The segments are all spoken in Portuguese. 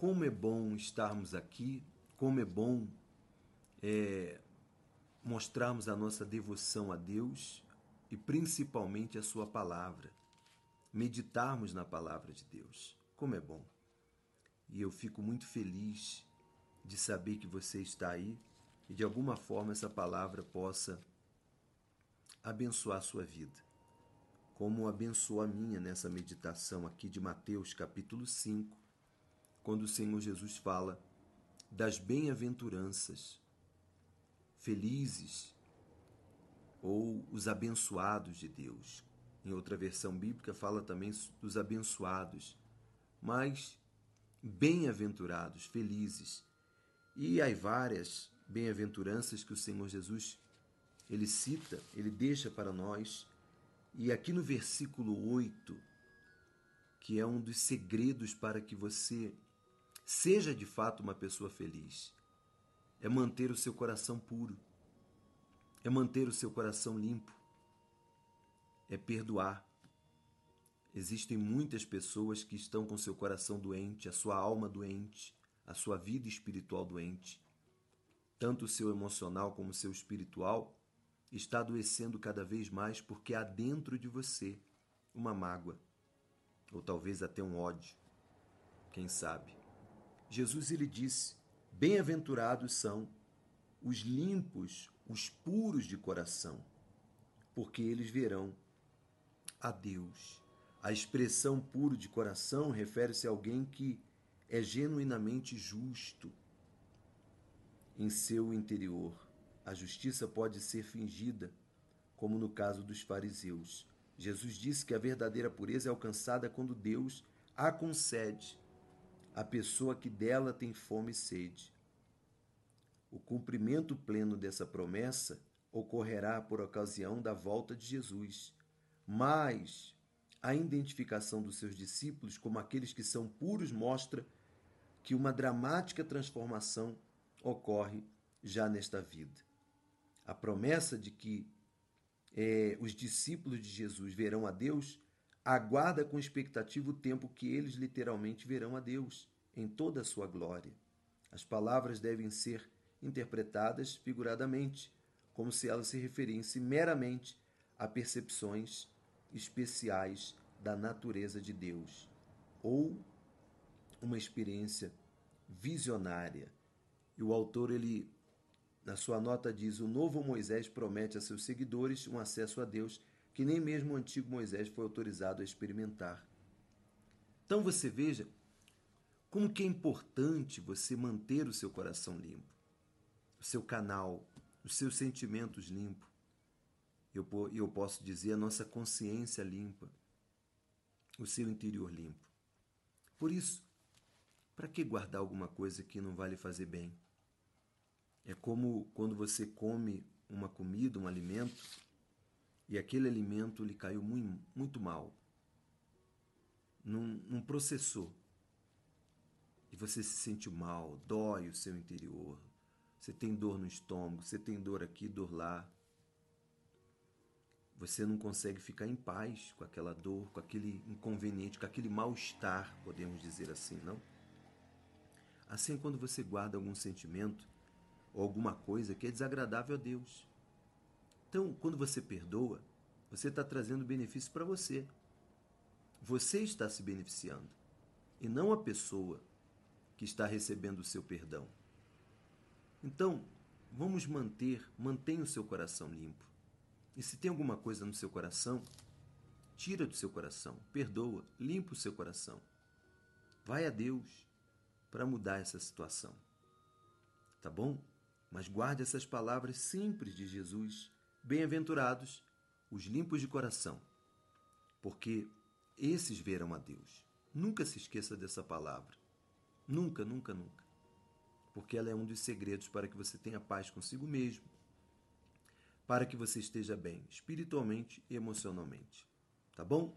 como é bom estarmos aqui, como é bom é, mostrarmos a nossa devoção a Deus e principalmente a Sua palavra. Meditarmos na palavra de Deus. Como é bom. E eu fico muito feliz de saber que você está aí e de alguma forma essa palavra possa abençoar a sua vida. Como abençoou a minha nessa meditação aqui de Mateus capítulo 5, quando o Senhor Jesus fala das bem-aventuranças, felizes ou os abençoados de Deus. Em outra versão bíblica fala também dos abençoados, mas bem-aventurados, felizes. E há várias bem-aventuranças que o Senhor Jesus ele cita, ele deixa para nós. E aqui no versículo 8, que é um dos segredos para que você seja de fato uma pessoa feliz, é manter o seu coração puro, é manter o seu coração limpo, é perdoar. Existem muitas pessoas que estão com seu coração doente, a sua alma doente, a sua vida espiritual doente. Tanto o seu emocional como o seu espiritual está adoecendo cada vez mais porque há dentro de você uma mágoa, ou talvez até um ódio, quem sabe. Jesus ele disse: Bem-aventurados são os limpos, os puros de coração, porque eles verão a Deus. A expressão puro de coração refere-se a alguém que é genuinamente justo em seu interior. A justiça pode ser fingida, como no caso dos fariseus. Jesus disse que a verdadeira pureza é alcançada quando Deus a concede à pessoa que dela tem fome e sede. O cumprimento pleno dessa promessa ocorrerá por ocasião da volta de Jesus, mas a identificação dos seus discípulos como aqueles que são puros mostra que uma dramática transformação ocorre já nesta vida. A promessa de que é, os discípulos de Jesus verão a Deus aguarda com expectativa o tempo que eles literalmente verão a Deus em toda a sua glória. As palavras devem ser interpretadas figuradamente, como se elas se referissem meramente a percepções especiais da natureza de Deus ou uma experiência visionária. E o autor ele na sua nota diz: "O novo Moisés promete a seus seguidores um acesso a Deus que nem mesmo o antigo Moisés foi autorizado a experimentar". Então você veja como que é importante você manter o seu coração limpo, o seu canal, os seus sentimentos limpos. Eu, eu posso dizer a nossa consciência limpa, o seu interior limpo. Por isso, para que guardar alguma coisa que não vai lhe fazer bem? É como quando você come uma comida, um alimento, e aquele alimento lhe caiu muito, muito mal, não, não processou, e você se sente mal, dói o seu interior, você tem dor no estômago, você tem dor aqui, dor lá. Você não consegue ficar em paz com aquela dor, com aquele inconveniente, com aquele mal-estar, podemos dizer assim, não? Assim, quando você guarda algum sentimento ou alguma coisa que é desagradável a Deus. Então, quando você perdoa, você está trazendo benefício para você. Você está se beneficiando e não a pessoa que está recebendo o seu perdão. Então, vamos manter, mantenha o seu coração limpo. E se tem alguma coisa no seu coração, tira do seu coração, perdoa, limpa o seu coração. Vai a Deus para mudar essa situação. Tá bom? Mas guarde essas palavras simples de Jesus. Bem-aventurados os limpos de coração, porque esses verão a Deus. Nunca se esqueça dessa palavra. Nunca, nunca, nunca. Porque ela é um dos segredos para que você tenha paz consigo mesmo, para que você esteja bem espiritualmente e emocionalmente. Tá bom?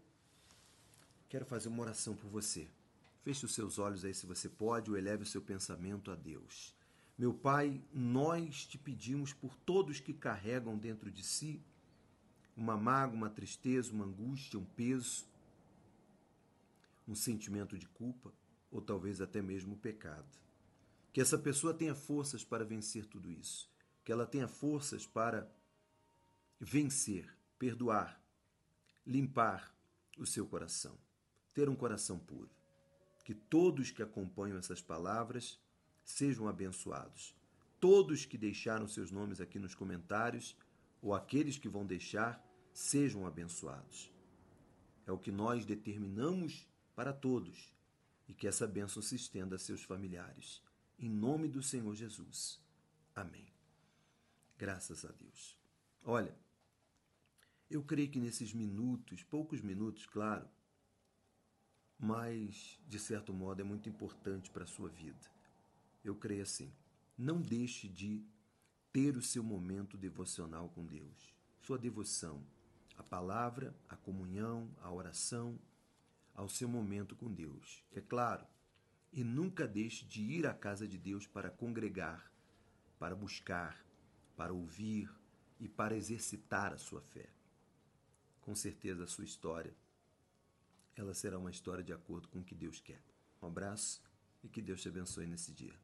Quero fazer uma oração por você. Feche os seus olhos aí se você pode, ou eleve o seu pensamento a Deus. Meu Pai, nós te pedimos por todos que carregam dentro de si uma mágoa, uma tristeza, uma angústia, um peso, um sentimento de culpa ou talvez até mesmo pecado. Que essa pessoa tenha forças para vencer tudo isso. Que ela tenha forças para vencer, perdoar, limpar o seu coração, ter um coração puro. Que todos que acompanham essas palavras sejam abençoados. Todos que deixaram seus nomes aqui nos comentários, ou aqueles que vão deixar, sejam abençoados. É o que nós determinamos para todos e que essa bênção se estenda a seus familiares. Em nome do Senhor Jesus. Amém. Graças a Deus. Olha, eu creio que nesses minutos, poucos minutos, claro, mas de certo modo é muito importante para a sua vida. Eu creio assim. Não deixe de ter o seu momento devocional com Deus, sua devoção, a palavra, a comunhão, a oração, ao seu momento com Deus. É claro, e nunca deixe de ir à casa de Deus para congregar, para buscar, para ouvir e para exercitar a sua fé. Com certeza a sua história ela será uma história de acordo com o que Deus quer. Um abraço e que Deus te abençoe nesse dia.